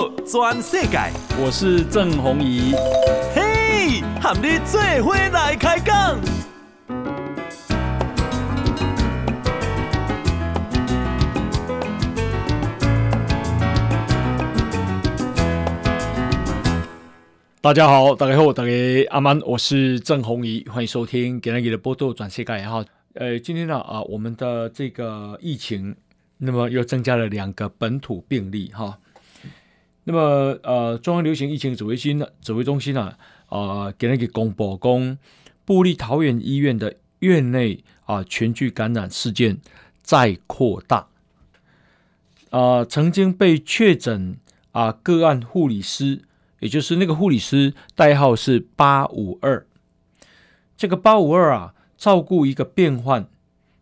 报全世界，我是郑宏仪。嘿，和你做伙来开讲。大家好，大家好，大家阿曼，我是郑宏仪，欢迎收听今天的报道全世界哈。呃，今天呢啊，我们的这个疫情，那么又增加了两个本土病例哈。那么呃，中央流行疫情指挥中心指挥中心呢啊，给那个公布公布立桃园医院的院内啊全聚感染事件再扩大。啊，曾经被确诊啊个案护理师。也就是那个护理师代号是八五二，这个八五二啊，照顾一个病患，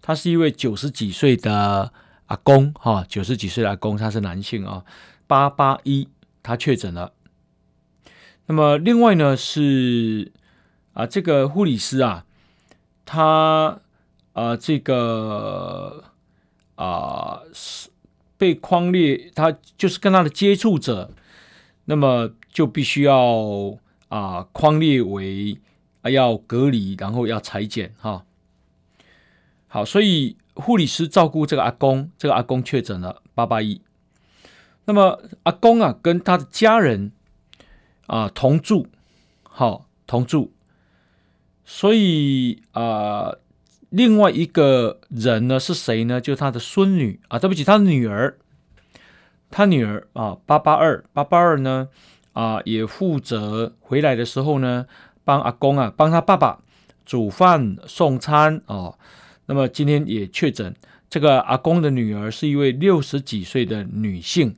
他是一位九十几岁的阿公哈，九十几岁的阿公，他是男性啊，八八一他确诊了。那么另外呢是啊，这个护理师啊，他啊这个啊是被框列，他就是跟他的接触者，那么。就必须要啊，框列为啊要隔离，然后要裁剪哈。好，所以护理师照顾这个阿公，这个阿公确诊了八八一。那么阿公啊，跟他的家人啊同住，好同住。所以啊，另外一个人呢是谁呢？就是他的孙女啊，对不起，他的女儿，他女儿啊，八八二八八二呢。啊，也负责回来的时候呢，帮阿公啊，帮他爸爸煮饭送餐哦。那么今天也确诊，这个阿公的女儿是一位六十几岁的女性。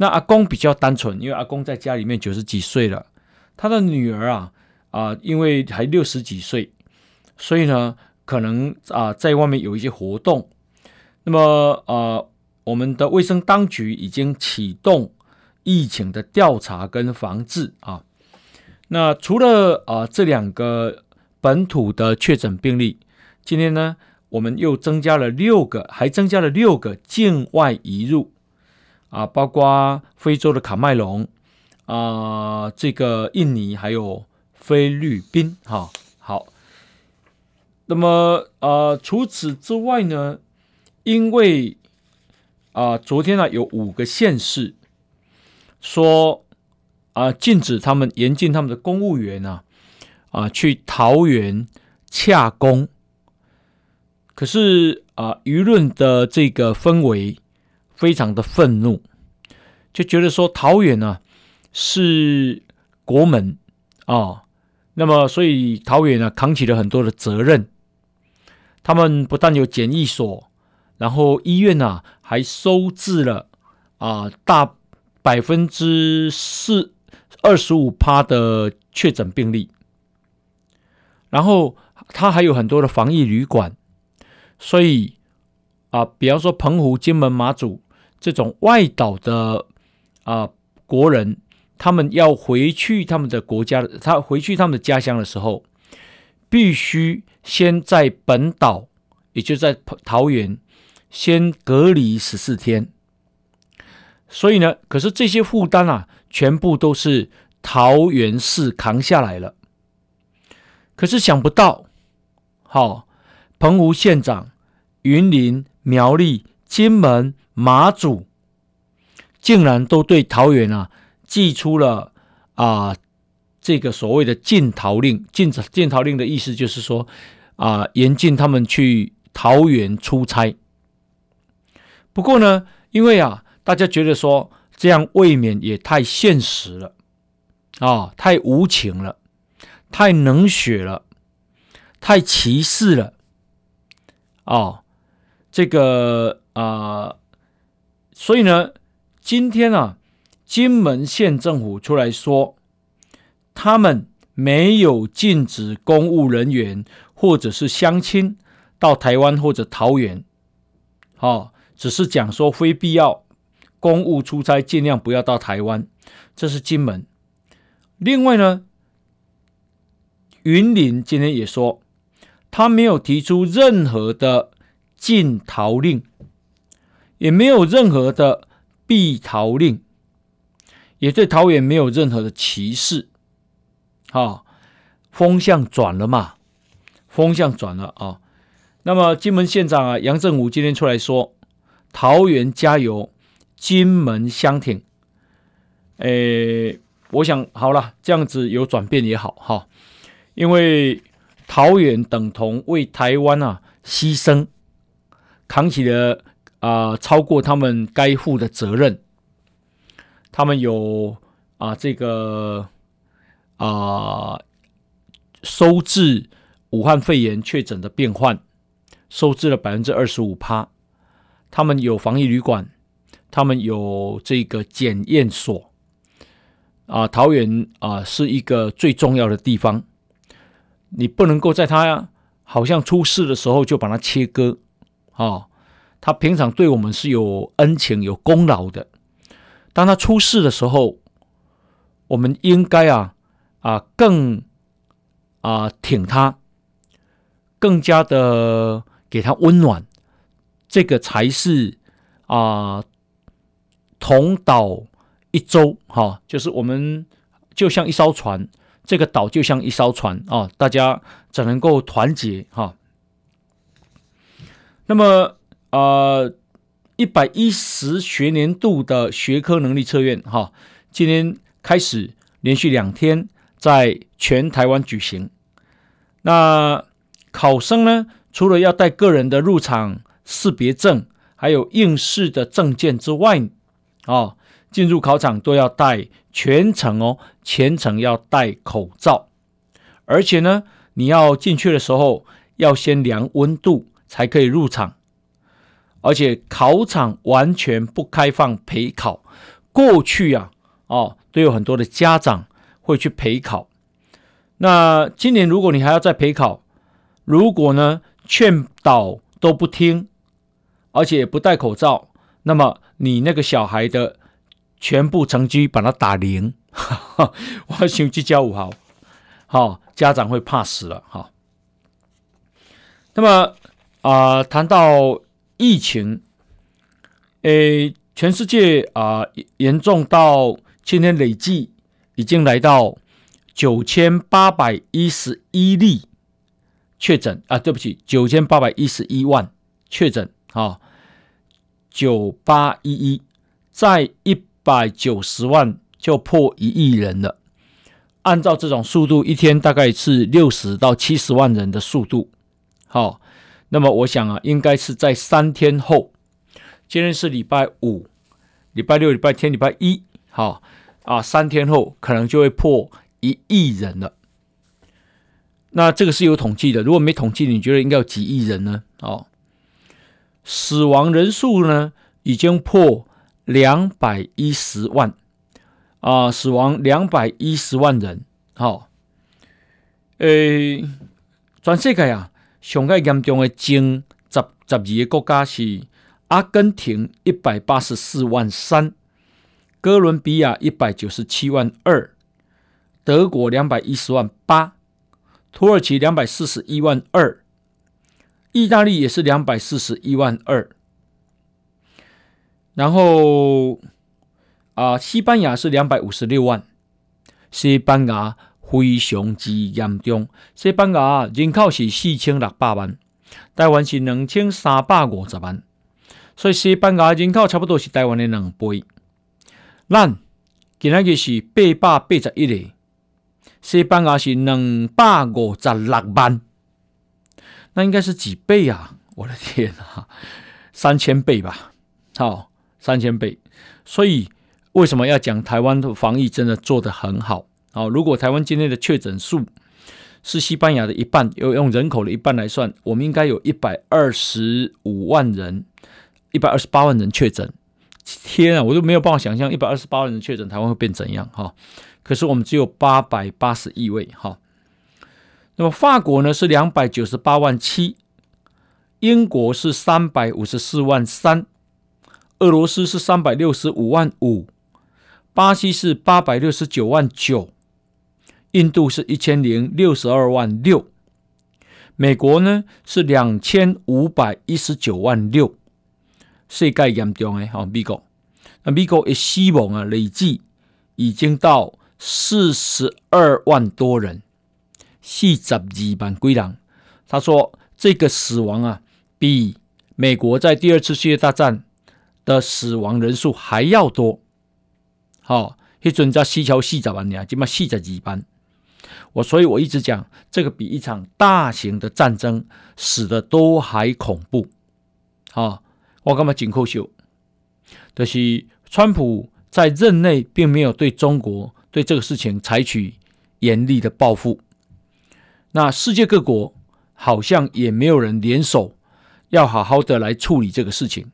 那阿公比较单纯，因为阿公在家里面九十几岁了，他的女儿啊啊，因为还六十几岁，所以呢，可能啊在外面有一些活动。那么啊，我们的卫生当局已经启动。疫情的调查跟防治啊，那除了啊这两个本土的确诊病例，今天呢我们又增加了六个，还增加了六个境外移入啊，包括非洲的卡麦隆啊，这个印尼还有菲律宾哈。好，那么啊除此之外呢，因为啊昨天呢有五个县市。说啊，禁止他们严禁他们的公务员啊啊去桃园洽公。可是啊，舆论的这个氛围非常的愤怒，就觉得说桃园呢、啊、是国门啊，那么所以桃园呢、扛起了很多的责任。他们不但有检疫所，然后医院呢、啊、还收治了啊大。百分之四二十五趴的确诊病例，然后他还有很多的防疫旅馆，所以啊，比方说澎湖、金门、马祖这种外岛的啊国人，他们要回去他们的国家，他回去他们的家乡的时候，必须先在本岛，也就在桃园先隔离十四天。所以呢，可是这些负担啊，全部都是桃园市扛下来了。可是想不到，好、哦，澎湖县长、云林、苗栗、金门、马祖，竟然都对桃园啊，祭出了啊这个所谓的禁桃令。禁止禁桃令的意思就是说啊，严禁他们去桃园出差。不过呢，因为啊。大家觉得说这样未免也太现实了啊、太无情了，太冷血了，太歧视了、哦！这个啊、所以呢，今天啊，金门县政府出来说，他们没有禁止公务人员或者是乡亲到台湾或者桃园，哦，只是讲说非必要。公务出差尽量不要到台湾，这是金门。另外呢，云林今天也说，他没有提出任何的禁桃令，也没有任何的避桃令。也对桃园没有任何的歧视。好，风向转了嘛？风向转了啊。那么金门县长啊杨振武今天出来说：“桃园加油，金门相挺。”诶，我想好了，这样子有转变也好哈，因为桃园等同为台湾啊牺牲，扛起了啊、超过他们该负的责任。他们有啊这个啊收治武汉肺炎确诊的病患。收治了百分之二十五趴，他们有防疫旅馆，他们有这个检验所，啊，桃园啊是一个最重要的地方，你不能够在他好像出事的时候就把它切割，啊，他平常对我们是有恩情、有功劳的，当他出事的时候，我们应该啊啊更啊挺他，更加的。给他温暖，这个才是啊、同岛一舟哈、就是我们就像一艘船，这个岛就像一艘船啊、大家只能够团结哈、那么啊，一百一十学年度的学科能力测验哈，今天开始连续两天在全台湾举行，那考生呢？除了要带个人的入场识别证，还有应试的证件之外，哦，进入考场都要带全程哦，全程要戴口罩，而且呢，你要进去的时候要先量温度才可以入场，而且考场完全不开放陪考。过去啊，哦，都有很多的家长会去陪考，那今年如果你还要再陪考，如果呢？劝导都不听，而且不戴口罩，那么你那个小孩的全部成绩把他打零，我想去教五好，好家长会怕死了哈。那么啊、呃，谈到疫情，诶，全世界啊、严重到今天累计已经来到九千八百一十一例。确诊啊，对不起，九千八百一十一万确诊啊，九八一一，再一百九十万就破一亿人了。按照这种速度，一天大概是六十到七十万人的速度。好，那么我想啊，应该是在三天后，今天是礼拜五、礼拜六、礼拜天、礼拜一，好啊，三天后可能就会破一亿人了。那这个是有统计的，如果没统计，你觉得应该有几亿人呢？哦，死亡人数呢已经破两百一十万啊、死亡两百一十万人。好、哦，诶，全世界啊，上个严重的前十十二个国家是阿根廷一百八十四万三，哥伦比亚一百九十七万二，德国两百一十万八。土耳其两百四十一万二，意大利也是两百四十一万二，然后啊、西班牙是两百五十六万，西班牙非常之严重，西班牙人口是四千六百万，台湾是两千三百五十万，所以西班牙人口差不多是台湾的两倍。咱今仔日是八百八十一个。西班牙是两百五十六万，那应该是几倍啊？我的天啊，三千倍吧！好，三千倍。所以为什么要讲台湾的防疫真的做得很好？好，如果台湾今天的确诊数是西班牙的一半，要用人口的一半来算，我们应该有一百二十五万人，一百二十八万人确诊。天啊，我都没有办法想象一百二十八万人确诊，台湾会变怎样？哈。可是我们只有八百八十一位哈，那么法国呢是两百九十八万七，英国是三百五十四万三，俄罗斯是三百六十五万五，巴西是八百六十九万九，印度是一千零六十二万六，美国呢是两千五百一十九万六，世界严重的哈美国，那美国的死亡啊累计。已经到四十二万多人，四十二万归人。他说这个死亡啊，比美国在第二次世界大战的死亡人数还要多。好、哦，一阵在西桥四十万年，今嘛四十二万。我所以，我一直讲这个比一场大型的战争死的都还恐怖。好、哦，我干嘛紧扣袖？就是川普在任内并没有对中国对这个事情采取严厉的报复。那世界各国好像也没有人联手要好好的来处理这个事情。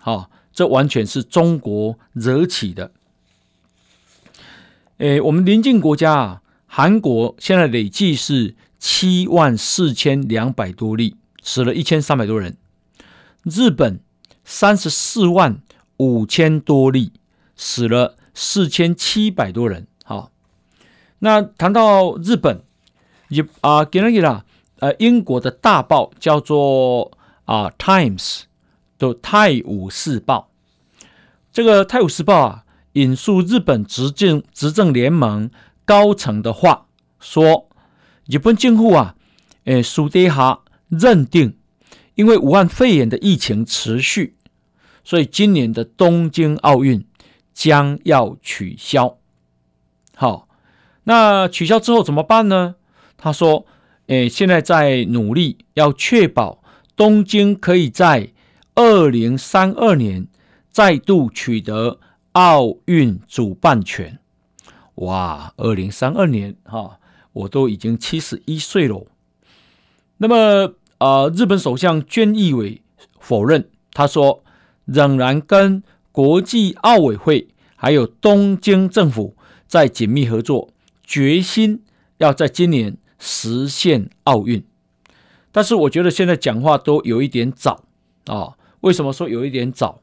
好、哦，这完全是中国惹起的。诶，我们邻近国家啊。韩国现在累计是七万四千两百多例，死了一千三百多人。日本三十四万五千多例，死了四千七百多人。好，那谈到日本，也啊，给了给了，呃，英国的大报叫做啊《Times》的《泰晤士报》，这个《泰晤士报》啊，引述日本执政执政联盟。高层的话说，日本政府啊，诶，苏迪哈认定，因为武汉肺炎的疫情持续，所以今年的东京奥运将要取消。好，那取消之后怎么办呢？他说，诶，现在在努力要确保东京可以在二零三二年再度取得奥运主办权。哇，二零三二年哈，我都已经七十一岁了。那么啊、呃，日本首相菅义伟否认，他说仍然跟国际奥委会还有东京政府在紧密合作，决心要在今年实现奥运。但是我觉得现在讲话都有一点早啊。为什么说有一点早？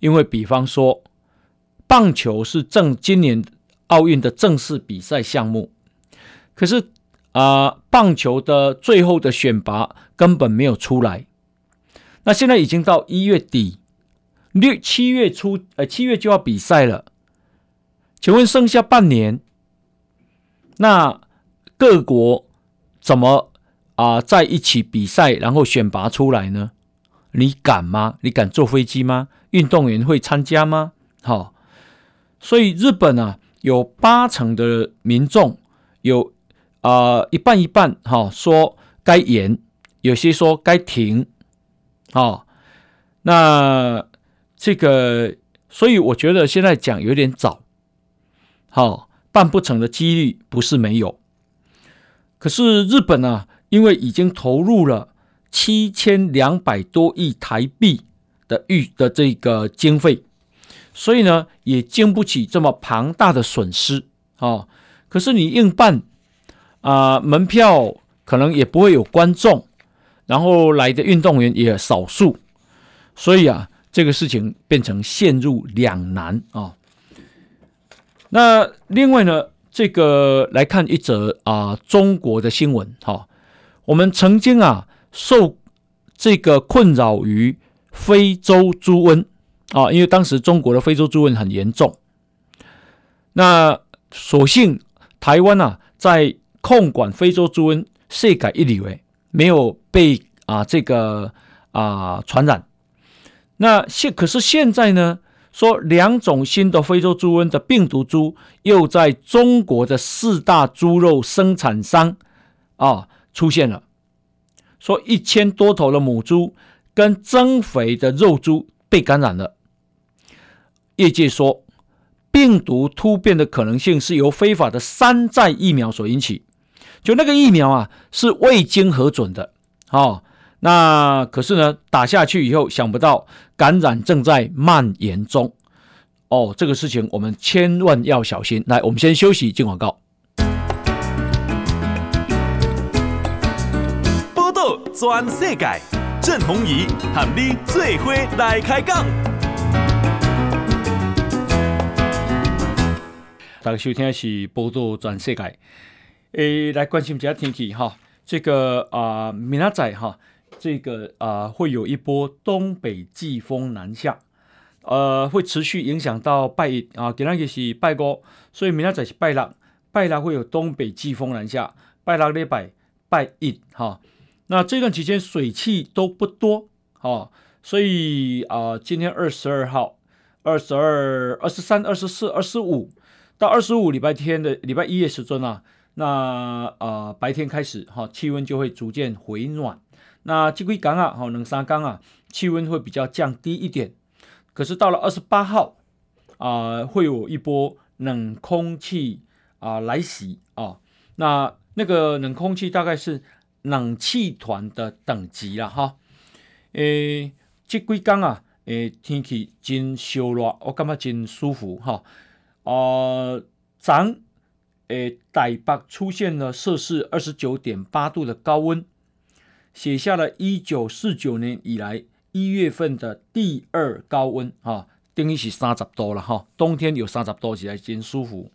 因为比方说棒球是正今年。奥运的正式比赛项目，可是啊、棒球的最后的选拔根本没有出来。那现在已经到一月底，六七月初，呃，七月就要比赛了。请问剩下半年，那各国怎么啊、在一起比赛，然后选拔出来呢？你敢吗？你敢坐飞机吗？运动员会参加吗？好、所以日本啊。有八成的民众有啊、一半一半哈、说该延，有些说该停，啊、哦，那这个所以我觉得现在讲有点早，好、哦、办不成的几率不是没有，可是日本呢、啊，因为已经投入了七千两百多亿台币的预的这个经费。所以呢，也经不起这么庞大的损失啊、可是你硬办啊、门票可能也不会有观众，然后来的运动员也少数，所以啊，这个事情变成陷入两难啊、那另外呢，这个来看一则啊、中国的新闻哈、我们曾经啊，受这个困扰于非洲猪瘟。啊，因为当时中国的非洲猪瘟很严重，那所幸台湾啊，在控管非洲猪瘟，世界一流诶，没有被啊这个啊传染。那现可是现在呢，说两种新的非洲猪瘟的病毒株又在中国的四大猪肉生产商啊出现了，说一千多头的母猪跟增肥的肉猪被感染了。业界说，病毒突变的可能性是由非法的山寨疫苗所引起。就那个疫苗啊，是未经核准的。哦，那可是呢，打下去以后，想不到感染正在蔓延中。哦，这个事情我们千万要小心。来，我们先休息，进广告。报道全世界，郑弘仪和你做伙来开讲。大家收听的是报道全世界，诶，来关心一下天气哈。这个啊，明仔载哈，这个啊会有一波东北季风南下呃，会持续影响到拜一啊，今天是拜五，所以明天再是拜六，拜六会有东北季风南下，拜六礼拜拜一哈。那这段期间水汽都不多哈，所以啊、今天二十二号、二十二、二十三、二十四、二十五到二十五礼拜天的礼拜一的时阵啊，那啊、白天开始哈，气温就会逐渐回暖。那这几天啊，哈，两三天啊，气温会比较降低一点。可是到了二十八号啊，会有一波冷空气啊来袭啊。那那个冷空气大概是冷气团的等级了哈。诶，这几天啊，诶，天气真烧热，我感觉真舒服哈。啊，咱诶台北出现了摄氏二十九点八度的高温。写下了一九四九年以来一月份的第二高温啊，等于是三十多了哈。冬天有三十多起来真舒服。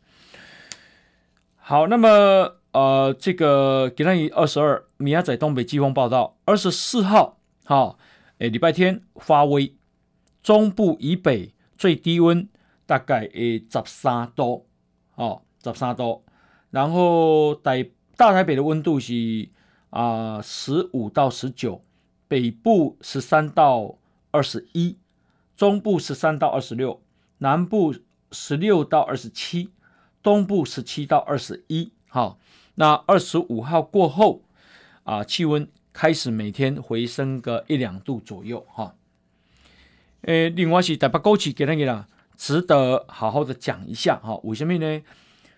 好，那么呃，这个今天二十二，明仔载东北季风报道，二十四号，哈，诶，礼拜天发威，中部以北最低温大概诶十三度，哦，十三度，然后台大台北的温度是。啊，十五到十九，北部十三到二十一，中部十三到二十六，南部十六到二十七，东部十七到二十一。好，那二十五号过后，啊，气温开始每天回升个一两度左右。哈，诶，另外是台北高气给那个啦，值得好好的讲一下。哈，为什么呢？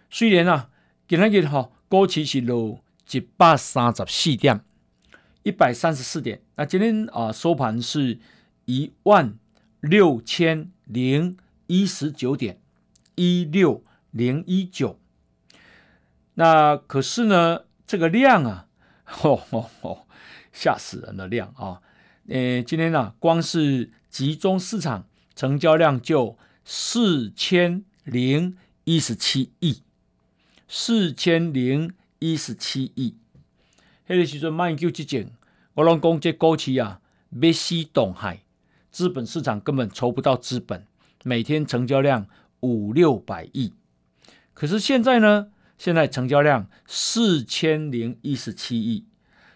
虽然啊，给那个哈高气是落。一百三十四点，一百三十四点。那今天啊收盘是一万六千零一十九点，一六零一九。那可是呢，这个量啊，吼吼吼，吓死人的量啊！呃，今天呢、光是集中市场成交量就四千零一十七亿，四千零。一十七亿，迄个时阵卖球之前，我拢讲这股市啊，要死东海，资本市场根本筹不到资本，每天成交量五六百亿。可是现在呢，现在成交量四千零一十七亿，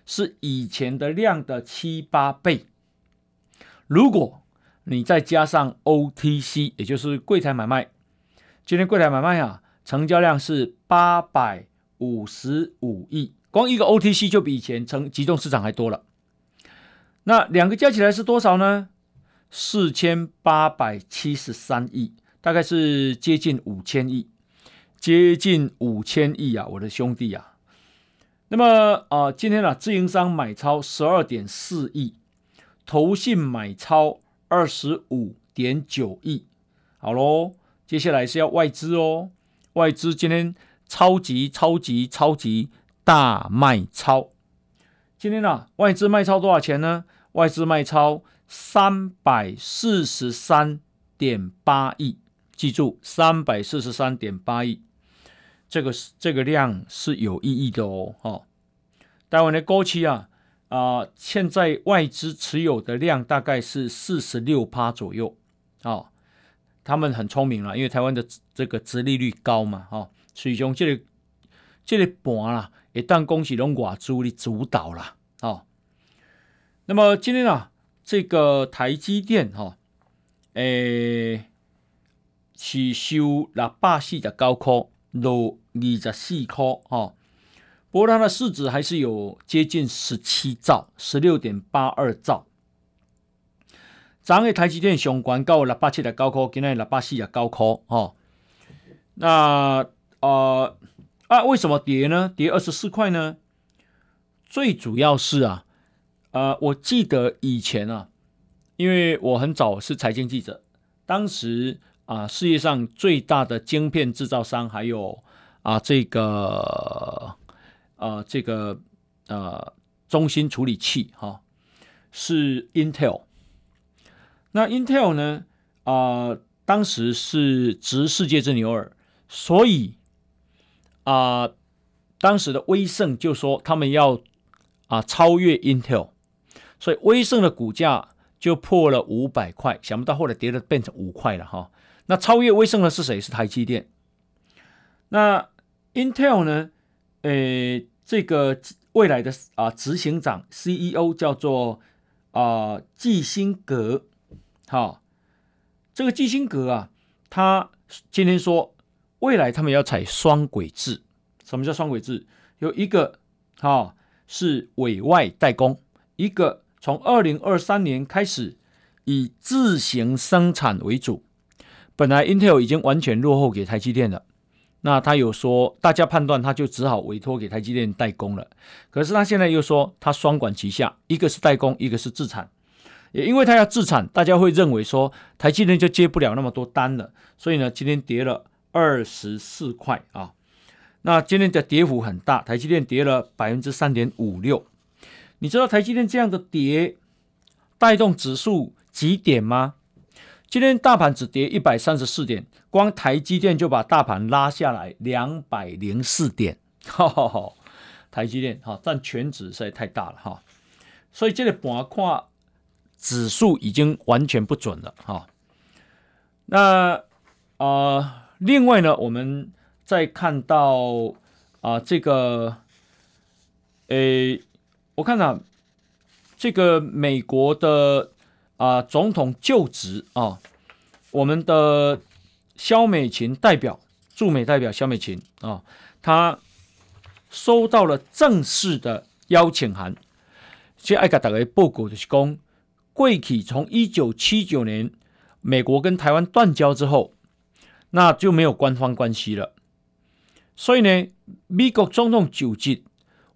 是以前的量的七八倍。如果你再加上 OTC，也就是柜台买卖，今天柜台买卖啊，成交量是八百。五十五亿，光一个 OTC 就比以前成集中市场还多了。那两个加起来是多少呢？四千八百七十三亿，大概是接近五千亿，接近五千亿啊，我的兄弟啊。那么啊、今天呢、啊，自营商买超十二点四亿，投信买超二十五点九亿。好喽，接下来是要外资哦，外资今天。超级超级超级大卖超！今天啊，外资卖超多少钱呢？外资卖超三百四十三点八亿，记住三百四十三点八亿，这个是这个量是有意义的哦。哈，台湾的高企啊啊、呃，现在外资持有的量大概是四十六趴左右、哦，他们很聪明了，因为台湾的这个殖利率高嘛，哦。所以讲这个这个盘啦，一旦恭喜龙寡猪的主导了哦。那么今天啊，这个台积电哈，诶，是收六百四十九块，六二十四块哈。不过它的市值还是有接近十七兆，十六点八二兆。昨日台积电上关到六百七十九块，今天六百四十九块哦。那啊、呃、啊！为什么跌呢？跌二十四块呢？最主要是啊，呃，我记得以前啊，因为我很早是财经记者，当时啊，世界上最大的晶片制造商还有啊这个啊这个呃中心处理器哈、是 Intel。那 Intel 呢啊，当时是值世界之牛耳，所以。啊、当时的威盛就说他们要啊超越 Intel，所以威盛的股价就破了五百块，想不到后来跌了变成五块了哈。那超越威盛的是谁？是台积电。那 Intel 呢？呃，这个未来的啊执行长 CEO 叫做啊季辛格。好，这个季辛格啊，他今天说未来他们要采双轨制。什么叫双轨制？有一个哈是委外代工，一个。从二零二三年开始，以自行生产为主。本来 Intel 已经完全落后给台积电了，那他有说，大家判断他就只好委托给台积电代工了。可是他现在又说，他双管齐下，一个是代工，一个是自产。也因为他要自产，大家会认为说，台积电就接不了那么多单了。所以呢，今天跌了二十四块啊。那今天的跌幅很大，台积电跌了百分之三点五六。你知道台积电这样的跌带动指数几点吗？今天大盘只跌一百三十四点，光台积电就把大盘拉下来两百零四点。哈哈哈，台积电哈占全指实在太大了哈，所以这个板块指数已经完全不准了哈。那啊、呃，另外呢，我们再看到啊、这个诶。我看啊，这个美国的啊总统就职啊，我们的肖美琴代表驻美代表肖美琴啊，她收到了正式的邀请函。所以爱给大家报告就是讲，过去从一九七九年美国跟台湾断交之后，那就没有官方关系了。所以呢，美国总统就职，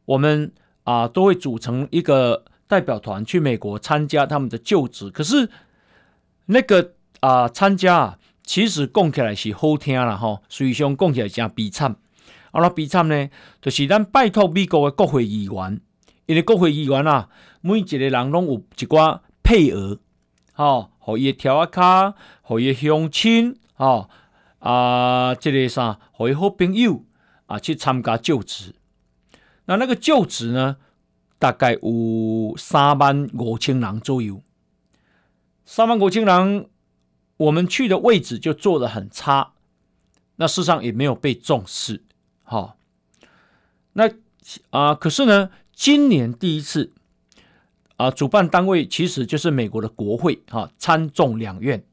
我们。啊，都会组成一个代表团去美国参加他们的就职。可是那个啊，参加啊，其实讲起来是好听啦，吼，随上讲起来真悲惨。啊，那悲惨呢，就是咱拜托美国的国会议员，因为国会议员啊，每一个人拢有一寡配额，吼，互伊跳啊卡，互伊乡亲，吼，啊，这个啥，互伊好朋友啊，去参加就职。那那个就职呢，大概有三万五千人左右。三万五千人，我们去的位置就做的很差，那事实上也没有被重视。哈、哦，那啊、可是呢，今年第一次啊、主办单位其实就是美国的国会哈、参众两院。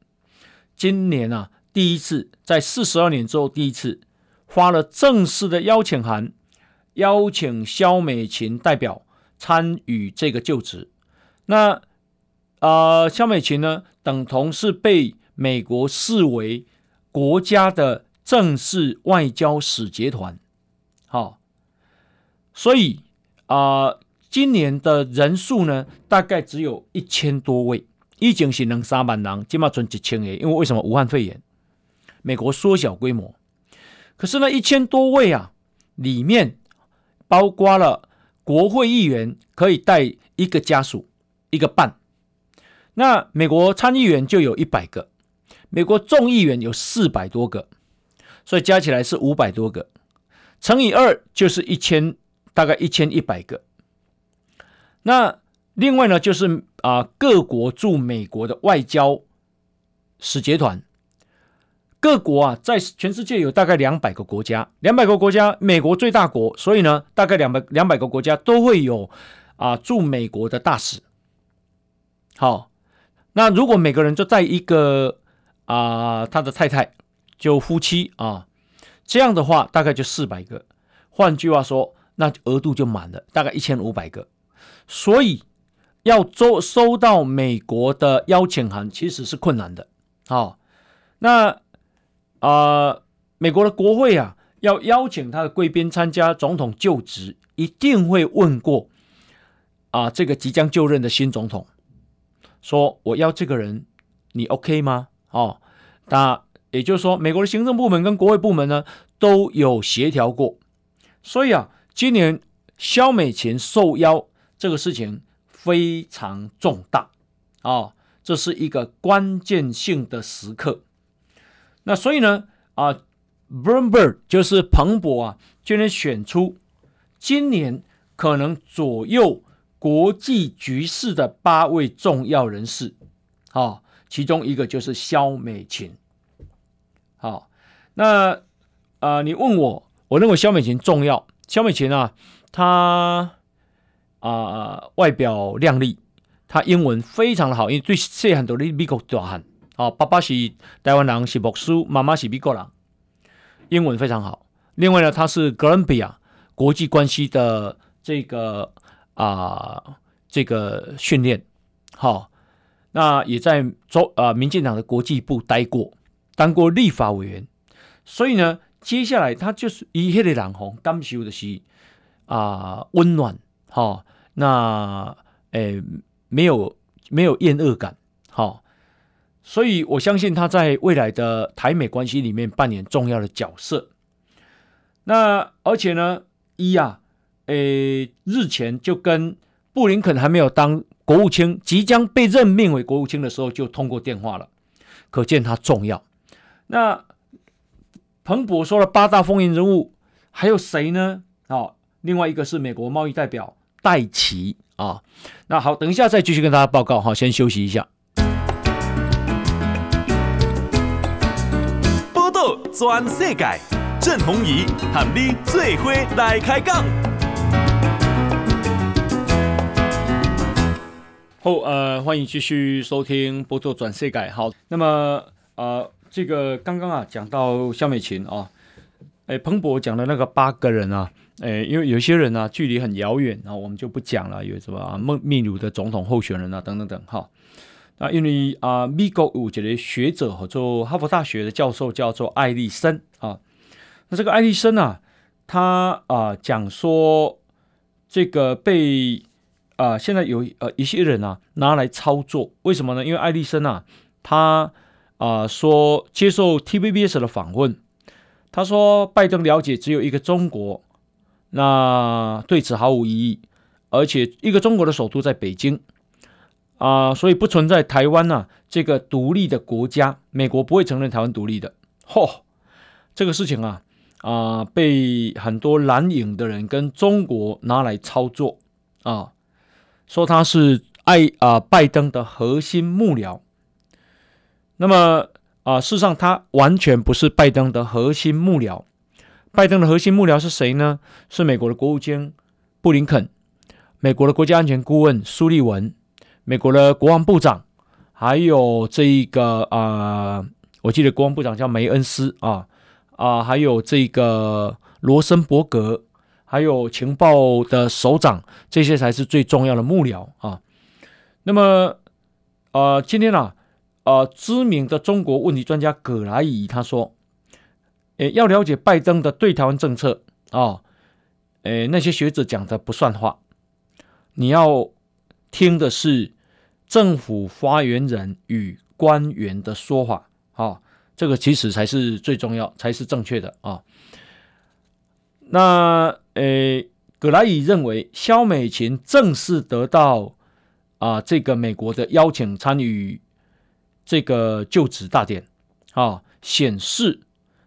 今年啊，第一次在四十二年之后第一次发了正式的邀请函。邀请萧美琴代表参与这个就职，那啊，肖、美琴呢，等同是被美国视为国家的正式外交使节团，好、哦，所以啊、今年的人数呢，大概只有一千多位，已经是两三万人，今嘛存一千个，因为为什么武汉肺炎，美国缩小规模，可是呢，一千多位啊，里面。包括了国会议员可以带一个家属一个半，那美国参议员就有一百个，美国众议员有四百多个，所以加起来是五百多个，乘以二就是一千，大概一千一百个。那另外呢，就是啊、各国驻美国的外交使节团。各国啊，在全世界有大概两百个国家，两百个国家，美国最大国，所以呢，大概两百两百个国家都会有啊驻美国的大使。好，那如果每个人就带一个啊他的太太，就夫妻啊，这样的话大概就四百个。换句话说，那额度就满了，大概一千五百个。所以要收收到美国的邀请函，其实是困难的。好，那。啊、美国的国会啊，要邀请他的贵宾参加总统就职，一定会问过啊、这个即将就任的新总统，说我要这个人，你 OK 吗？哦，那也就是说，美国的行政部门跟国会部门呢都有协调过，所以啊，今年萧美琴受邀这个事情非常重大啊、这是一个关键性的时刻。那所以呢，啊，Bloomberg 就是彭博啊，就能选出今年可能左右国际局势的八位重要人士。好，其中一个就是萧美琴。好，那啊、你问我，我认为萧美琴重要。萧美琴啊，她啊、外表靓丽，她英文非常的好，因为对细汉都在美国大汉。好，爸爸是台湾人，是牧师，妈妈是美国人，英文非常好。另外呢，他是哥伦比亚国际关系的这个啊、呃、这个训练，好，那也在中啊、呃、民进党的国际部待过。当过立法委员，所以呢，接下来他就是一切的人红感受的是啊温暖哈、哦，那诶没有没有厌恶感哈、哦，所以我相信他在未来的台美关系里面扮演重要的角色。那而且呢，一啊，诶日前就跟布林肯还没有当国务卿，即将被任命为国务卿的时候就通过电话了，可见他重要。那彭博说了八大风云人物，还有谁呢？哦，另外一个是美国贸易代表戴琪啊。那好，等一下再继续跟大家报告。好，先休息一下。转世界，郑弘仪和你最伙来开讲。好，呃，欢迎继续收听报道全世界。好，那么呃。这个刚刚啊讲到萧美琴啊，哎，彭博讲的那个八个人啊，哎，因为有些人啊距离很遥远啊，我们就不讲了，有什么啊，秘秘鲁的总统候选人啊，等等等哈。那因为啊，美国有这个学者和做哈佛大学的教授叫做艾利森啊，那这个艾利森啊，他啊讲说这个被啊现在有呃一些人啊拿来操作，为什么呢？因为艾利森啊他。啊，说接受 TVBS 的访问，他说拜登了解只有一个中国，那对此毫无异议，而且一个中国的首都在北京，啊，所以不存在台湾呐、这个独立的国家，美国不会承认台湾独立的。嚯，这个事情啊啊，被很多蓝营的人跟中国拿来操作啊，说他是爱啊拜登的核心幕僚。那么啊、事实上，他完全不是拜登的核心幕僚。拜登的核心幕僚是谁呢？是美国的国务卿布林肯，美国的国家安全顾问苏利文，美国的国防部长，还有这一个啊、我记得国防部长叫梅恩斯啊啊，还有这个罗森伯格，还有情报的首长，这些才是最重要的幕僚啊。那么呃，今天呢啊。呃，知名的中国问题专家葛莱仪他说：“诶，要了解拜登的对台湾政策啊，诶，那些学者讲的不算话，你要听的是政府发言人与官员的说法啊，这个其实才是最重要，才是正确的啊。那诶，葛莱伊认为，萧美琴正式得到啊这个美国的邀请参与。”这个就职大典啊，显示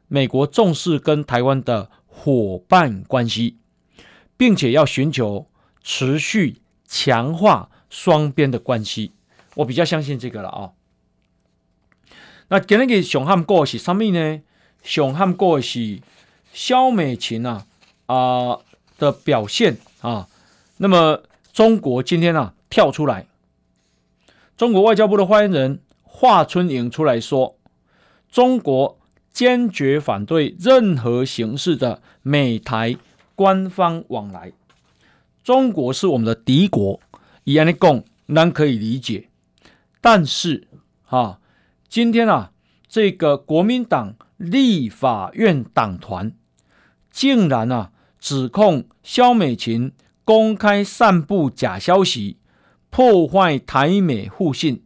美国重视跟台湾的伙伴关系，并且要寻求持续强化双边的关系。我比较相信这个了啊。那今天给熊汉过是什么呢？熊汉过是萧美琴啊啊的表现啊。那么中国今天啊跳出来，中国外交部的发言人。华春莹出来说：“中国坚决反对任何形式的美台官方往来。中国是我们的敌国，以安尼讲，咱可以理解。但是，哈，今天啊，这个国民党立法院党团竟然啊，指控萧美琴公开散布假消息，破坏台美互信。”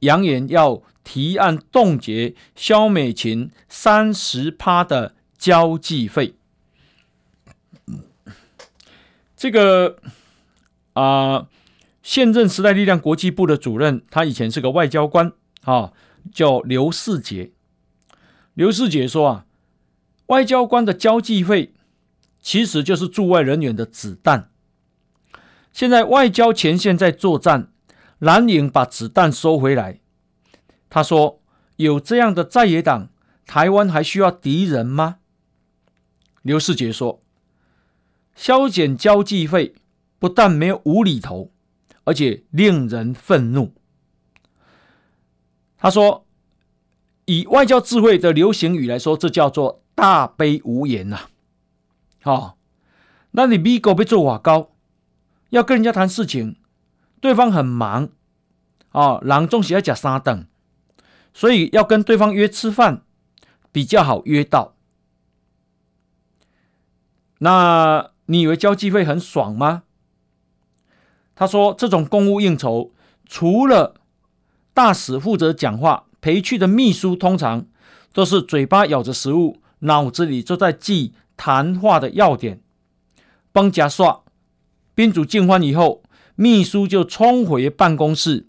扬言要提案冻结萧美琴三十趴的交际费。这个啊、现任时代力量国际部的主任，他以前是个外交官啊，叫刘世杰。刘世杰说啊，外交官的交际费其实就是驻外人员的子弹。现在外交前线在作战。蓝营把子弹收回来，他说：“有这样的在野党，台湾还需要敌人吗？”刘世杰说：“削减交际费不但没有无厘头，而且令人愤怒。”他说：“以外交智慧的流行语来说，这叫做大悲无言呐、啊。哦”，那你美国被做瓦高，要跟人家谈事情，对方很忙啊，郎中喜要讲三等，所以要跟对方约吃饭比较好约到。那你以为交际会很爽吗？他说：“这种公务应酬，除了大使负责讲话，陪去的秘书通常都是嘴巴咬着食物，脑子里就在记谈话的要点。帮夹刷，宾主尽欢以后，秘书就冲回办公室，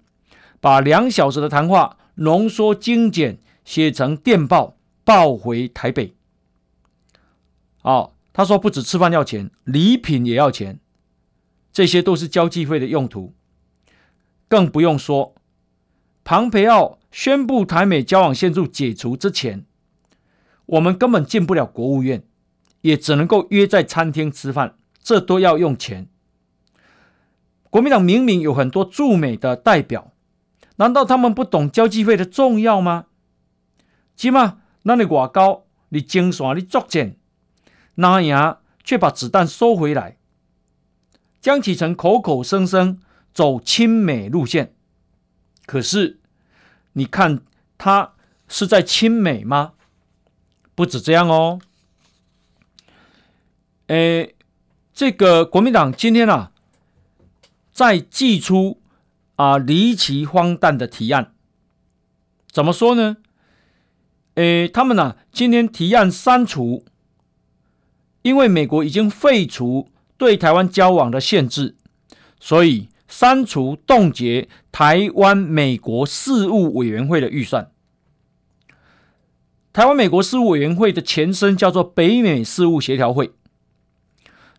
把两小时的谈话浓缩精简，写成电报，报回台北。哦。”他说：“不止吃饭要钱，礼品也要钱，这些都是交际费的用途。更不用说，庞培奥宣布台美交往限制解除之前，我们根本进不了国务院，也只能够约在餐厅吃饭，这都要用钱。国民党明明有很多驻美的代表，难道他们不懂交际费的重要吗？起码那你外高，你精算，你作贱。”那样却把子弹收回来。江启臣口口声声走亲美路线，可是你看他是在亲美吗？不止这样哦。诶，这个国民党今天啊，再祭出啊离奇荒诞的提案，怎么说呢？诶，他们呢、啊、今天提案删除。因为美国已经废除对台湾交往的限制，所以删除冻结台湾美国事务委员会的预算。台湾美国事务委员会的前身叫做北美事务协调会。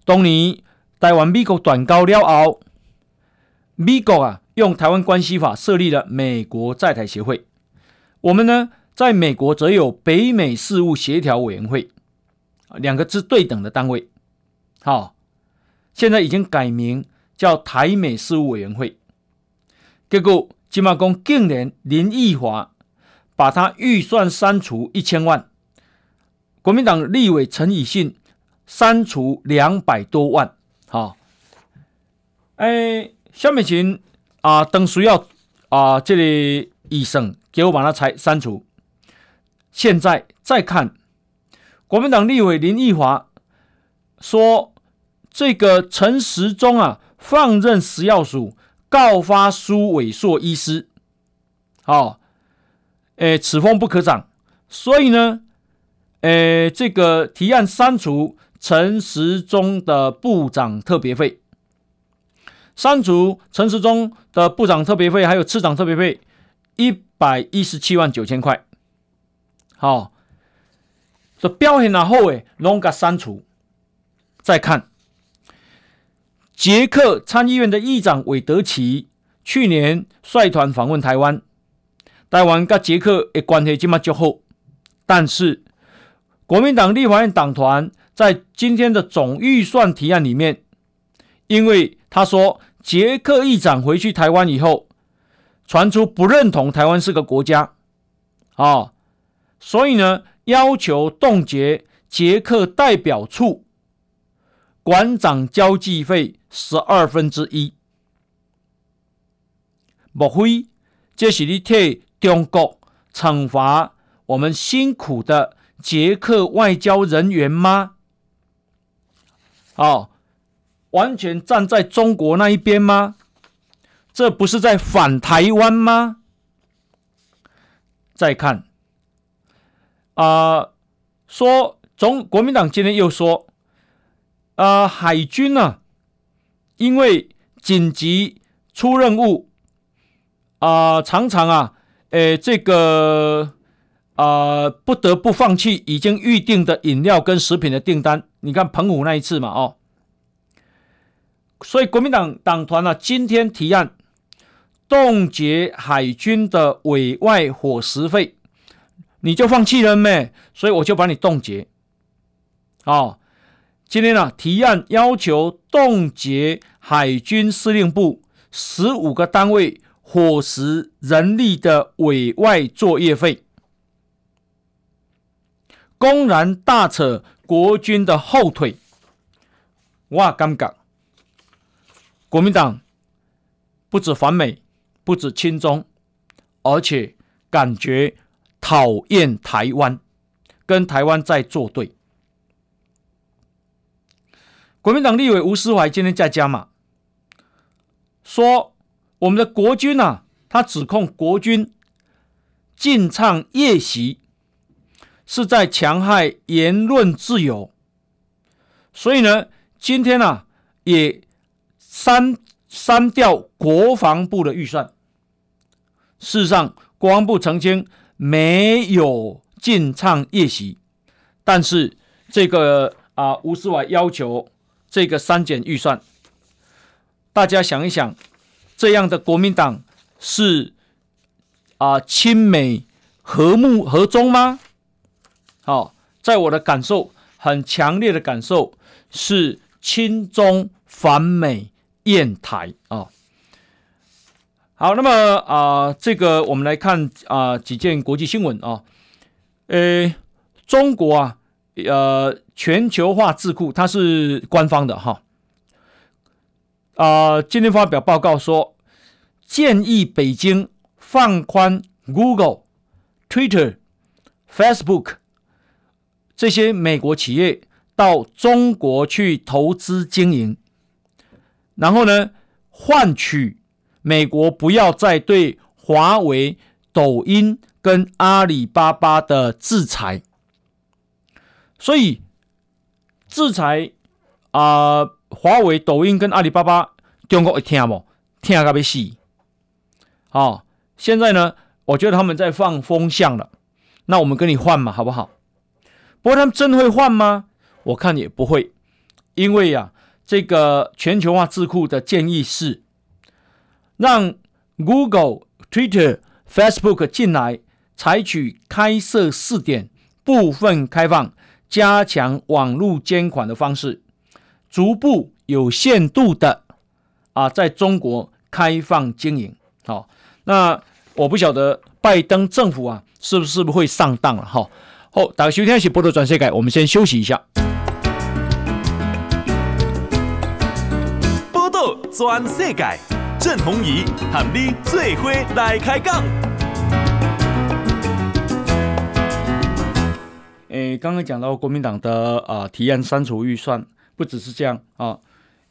当年台湾美国断交了后，美国啊用台湾关系法设立了美国在台协会。我们呢在美国则有北美事务协调委员会。两个字对等的单位，好，现在已经改名叫台美事务委员会。结果金马公竟然林义华把他预算删除一千万，国民党立委陈以信删除两百多万。好，哎，下面请啊，等需要啊，这里医生给我把它裁删除。现在再看。国民党立委林义华说：“这个陈时中啊，放任食药署告发苏伟硕医师，好，诶，此风不可长。所以呢，诶，这个提案删除陈时中的部长特别费，删除陈时中的部长特别费，还有次长特别费一百一十七万九千块，好。”说表现然后诶，拢个删除。再看，捷克参议院的议长韦德奇去年率团访问台湾，台湾跟捷克的关系这么就好，但是国民党立法院党团在今天的总预算提案里面，因为他说捷克议长回去台湾以后，传出不认同台湾是个国家，啊、所以呢。要求冻结捷克代表处馆长交际费十二分之一，莫非这是你替中国惩罚我们辛苦的捷克外交人员吗？哦，完全站在中国那一边吗？这不是在反台湾吗？再看。啊、呃，说中国民党今天又说，呃，海军呢、啊，因为紧急出任务，啊、常常啊，诶，这个啊、不得不放弃已经预定的饮料跟食品的订单。你看彭武那一次嘛，哦，所以国民党党团呢、啊，今天提案冻结海军的委外伙食费，你就放弃了没？所以我就把你冻结。哦，今天呢、啊，提案要求冻结海军司令部十五个单位伙食人力的委外作业费，公然大扯国军的后腿。哇，尴尬！国民党不止反美，不止亲中，而且感觉讨厌台湾，跟台湾在作对。国民党立委吴思怀今天在加码，说我们的国军啊，他指控国军禁唱夜袭，是在戕害言论自由，所以呢，今天啊也删删掉国防部的预算。事实上，国防部曾经没有禁唱夜袭，但是这个啊吴思怀要求。这个删减预算，大家想一想，这样的国民党是啊亲美和睦和中吗？好、哦，在我的感受很强烈的感受是亲中反美厌台啊、哦。好，那么啊，这个我们来看啊几件国际新闻啊，呃，中国啊。呃，全球化智库它是官方的哈，啊、今天发表报告说，建议北京放宽 Google、Twitter、Facebook 这些美国企业到中国去投资经营，然后呢，换取美国不要再对华为、抖音跟阿里巴巴的制裁。所以制裁啊，华为、抖音跟阿里巴巴，中国会听不？听个要死！好，现在呢，我觉得他们在放风向了。那我们跟你换嘛，好不好？不过他们真会换吗？我看也不会，因为呀、啊，这个全球化智库的建议是让 Google、Twitter、Facebook 进来，采取开设试点，部分开放。加强网络监管的方式，逐步有限度的啊，在中国开放经营。好，那我不晓得拜登政府啊，是不是不会上当了？哈，好，大家收听是报道转世界，我们先休息一下。报道转世界，郑弘仪喊你最伙来开讲。诶，刚刚讲到国民党的啊、提案删除预算，不只是这样啊。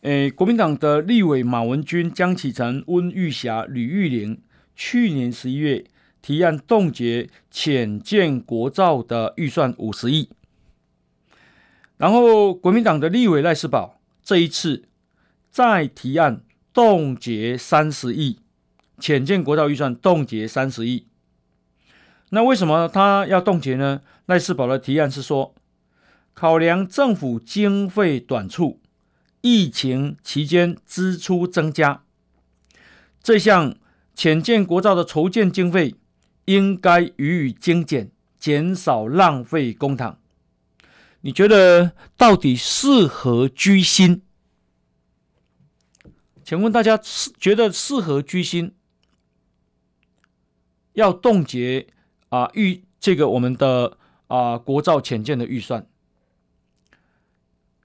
诶，国民党的立委马文君、江启臣、温玉霞、吕玉玲，去年十一月提案冻结潜舰国造的预算五十亿，然后国民党的立委赖世宝这一次再提案冻结三十亿，潜舰国造预算冻结三十亿。那为什么他要冻结呢？赖士宝的提案是说，考量政府经费短促，疫情期间支出增加，这项潜舰国造的筹建经费应该予以精简，减少浪费公帑。你觉得到底是何居心？请问大家是觉得是何居心？要冻结？啊，预这个我们的啊国造潜舰的预算，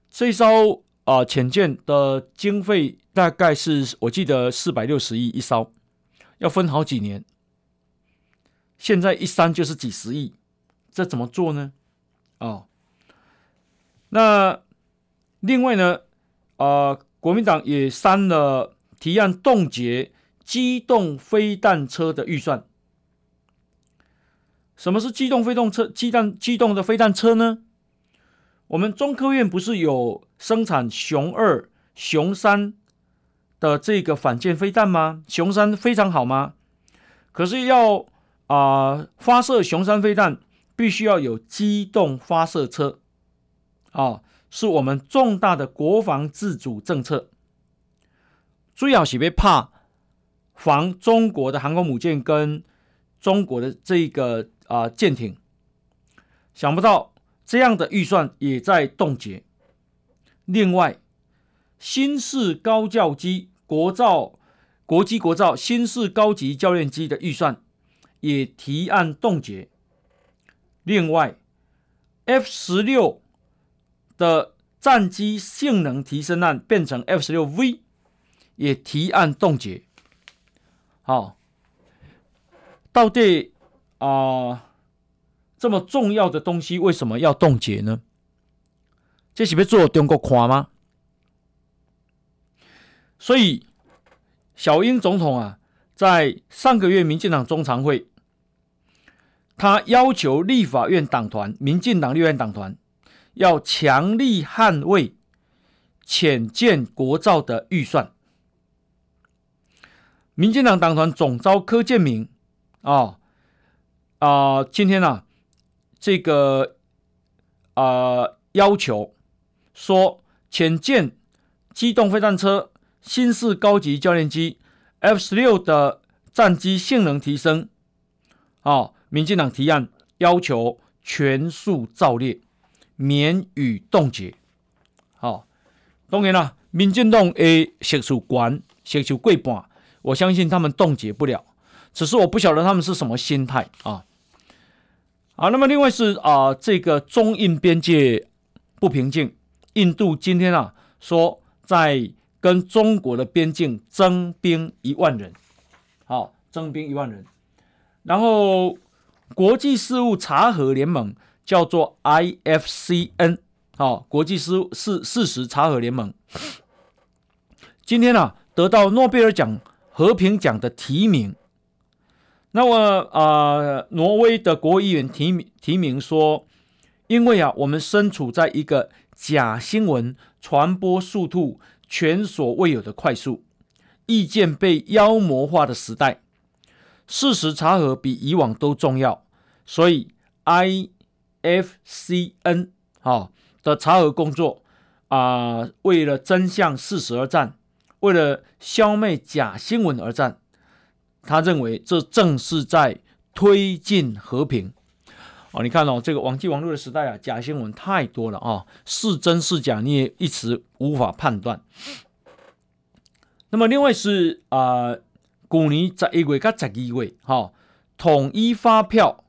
这艘啊潜舰的经费大概是我记得四百六十亿一艘，要分好几年，现在一删就是几十亿，这怎么做呢？哦，那另外呢，啊国民党也删了提案冻结机动飞弹车的预算。什么是机动飞动车？机弹机动的飞弹车呢？我们中科院不是有生产雄二、雄三的这个反舰飞弹吗？雄三非常好吗？可是要啊、发射雄三飞弹，必须要有机动发射车啊、是我们重大的国防自主政策。最好是别怕防中国的航空母舰跟中国的这个啊舰艇。想不到这样的预算也在冻结。另外，新式高教机国造国机国造新式高级教练机的预算也提案冻结。另外，F 十六的战机性能提升案变成 F 十六 V，也提案冻结。好，到底啊、呃、这么重要的东西为什么要冻结呢？这是要做中国看吗？所以，小英总统啊，在上个月民进党中常会，他要求立法院党团、民进党立院党团要强力捍卫浅见国造的预算。民进党党团总召柯建明啊啊，今天啊，这个啊要求。说潜舰机动飞弹车、新式高级教练机、F 十六的战机性能提升，啊，民进党提案要求全数造列，免予冻结。好，当然了，民进党的席数关席数过半，我相信他们冻结不了，只是我不晓得他们是什么心态啊。好，那么另外是啊，这个中印边界不平静。印度今天啊说，在跟中国的边境增兵一万人，好，增兵一万人。然后国际事务查核联盟叫做 IFCN，好，国际事务事事实查核联盟，今天啊得到诺贝尔奖和平奖的提名。那么啊、挪威的国议员提名提名说，因为啊我们身处在一个。假新闻传播速度前所未有的快速，意见被妖魔化的时代，事实查核比以往都重要，所以 IFCN 啊的查核工作啊、为了真相事实而战，为了消灭假新闻而战，他认为这正是在推进和平。哦，你看哦，这个网际网络的时代啊，假新闻太多了啊、哦，是真是假你也一时无法判断。那么另外是啊，去年十一月跟十二月，哈、哦，统一发票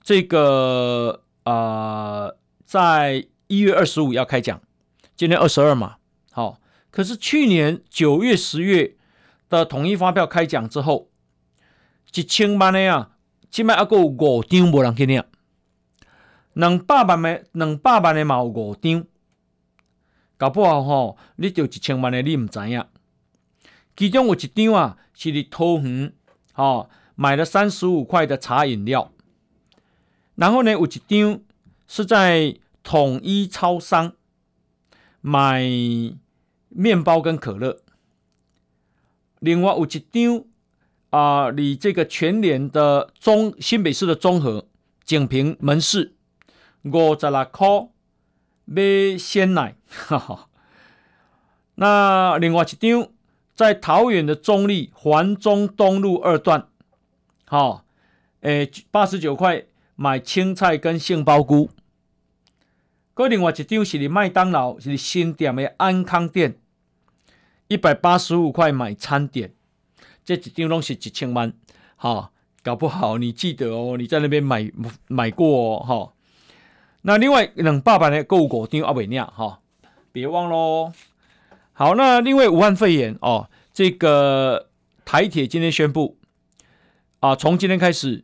这个啊、在一月二十五要开奖，今天二十二嘛，好、哦，可是去年九月、十月的统一发票开奖之后，一千万的啊，起码还有五张无人去领。两百万的，两百万的嘛有五张，搞不好吼，你就一千万的你唔知影。其中有一张啊，是伫桃园，吼买了三十五块的茶饮料。然后呢，有一张是在统一超商买面包跟可乐。另外有一张啊，你、这个全年的中新北市的综合景平门市。五十六块买鲜奶，哈哈。那另外一张在桃园的中立环中东路二段，好，诶，八十九块买青菜跟杏鲍菇。搁另外一张是你麦当劳，是新店的安康店，一百八十五块买餐点。这几张拢是一千万，哈，搞不好你记得哦，你在那边买买过哦，哈。那另外两百万的购物国定阿维尼亚哈，别忘喽。好，那另外武汉肺炎哦，这个台铁今天宣布啊，从今天开始，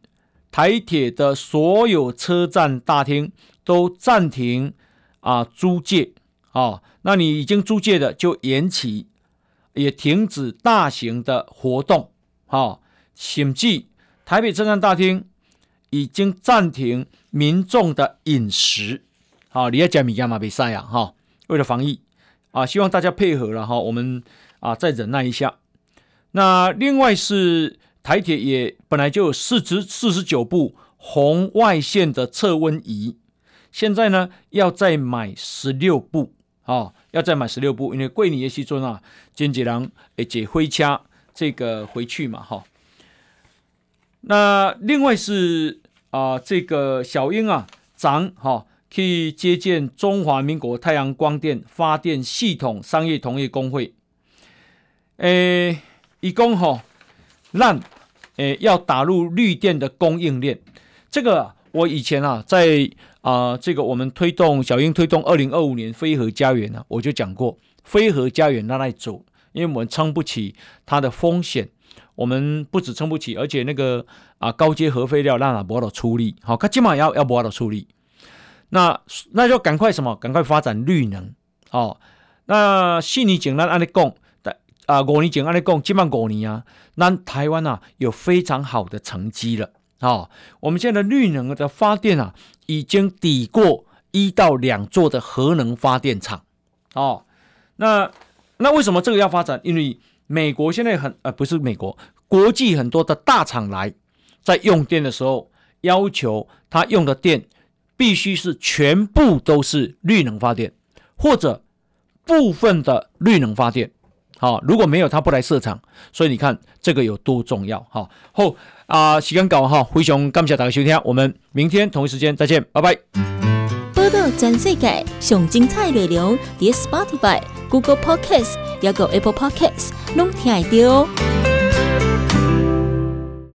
台铁的所有车站大厅都暂停啊租借啊，那你已经租借的就延期，也停止大型的活动哈，请记台北车站大厅。已经暂停民众的饮食，好，你要讲米加马比赛呀，哈，为了防疫啊，希望大家配合了哈，我们啊再忍耐一下。那另外是台铁也本来就有四十四十九部红外线的测温仪，现在呢要再买十六部啊，要再买十六部，因为过年的时阵啊，经济人会坐火车这个回去嘛，哈。那另外是啊、呃，这个小英啊，长哈去接见中华民国太阳光电发电系统商业同业公会，诶，一共哈让诶要打入绿电的供应链。这个我以前啊，在啊、这个我们推动小英推动二零二五年非核家园呢、啊，我就讲过非核家园那来走，因为我们撑不起它的风险。我们不止撑不起，而且那个啊高阶核废料让它不好处理，好，它起码要要不好处理。那那就赶快什么？赶快发展绿能哦。那四年前咱按你讲，啊五年前按你讲，起码五年啊，那台湾啊有非常好的成绩了、哦。我们现在的绿能的发电啊，已经抵过一到两座的核能发电厂哦。那那为什么这个要发展？因为美国现在很呃，不是美国，国际很多的大厂来，在用电的时候，要求他用的电必须是全部都是绿能发电，或者部分的绿能发电。好，如果没有，他不来设厂。所以你看这个有多重要。好，后啊，时间到哈，非常感谢大家收听，我们明天同一时间再见，拜拜。报道全世界上精彩内容，伫 Spotify、Google Podcasts，还有 Apple Podcasts，拢听得到。